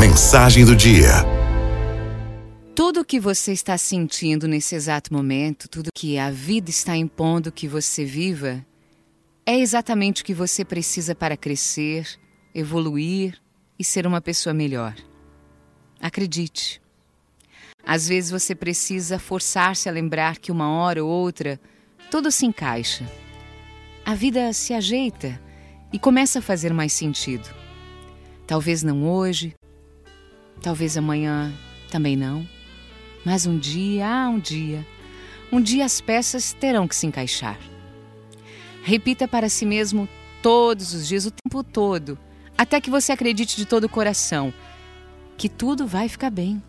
Mensagem do dia. Tudo que você está sentindo nesse exato momento, tudo que a vida está impondo que você viva, é exatamente o que você precisa para crescer, evoluir e ser uma pessoa melhor. Acredite. Às vezes você precisa forçar-se a lembrar que uma hora ou outra tudo se encaixa. A vida se ajeita e começa a fazer mais sentido. Talvez não hoje, talvez amanhã também não, mas um dia, ah, um dia, um dia as peças terão que se encaixar. Repita para si mesmo todos os dias, o tempo todo, até que você acredite de todo o coração que tudo vai ficar bem.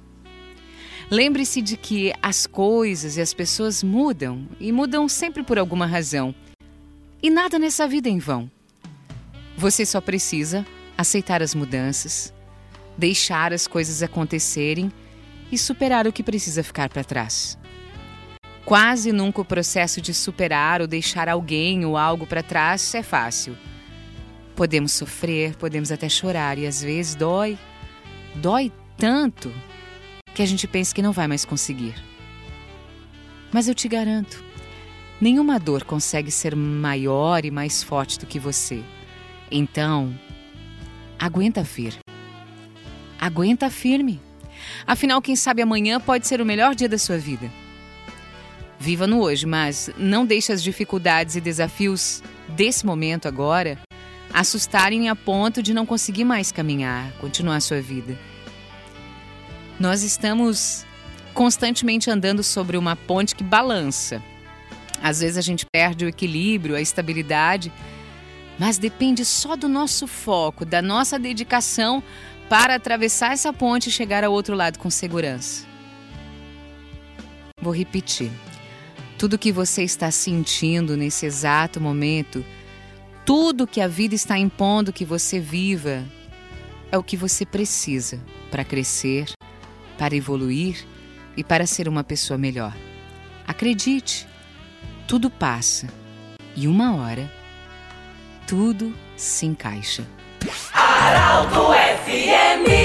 Lembre-se de que as coisas e as pessoas mudam e mudam sempre por alguma razão. E nada nessa vida é em vão. Você só precisa aceitar as mudanças, deixar as coisas acontecerem e superar o que precisa ficar para trás. Quase nunca o processo de superar ou deixar alguém ou algo para trás é fácil. Podemos sofrer, podemos até chorar e às vezes dói. Dói tanto que a gente pensa que não vai mais conseguir. Mas eu te garanto, nenhuma dor consegue ser maior e mais forte do que você. Então, aguenta vir. Aguenta firme. Afinal, quem sabe amanhã pode ser o melhor dia da sua vida. Viva no hoje, mas não deixe as dificuldades e desafios desse momento agora assustarem a ponto de não conseguir mais caminhar, continuar sua vida. Nós estamos constantemente andando sobre uma ponte que balança. Às vezes a gente perde o equilíbrio, a estabilidade mas depende só do nosso foco, da nossa dedicação para atravessar essa ponte e chegar ao outro lado com segurança. Vou repetir. Tudo que você está sentindo nesse exato momento, tudo que a vida está impondo que você viva, é o que você precisa para crescer, para evoluir e para ser uma pessoa melhor. Acredite, tudo passa e uma hora tudo se encaixa. Araldo TME.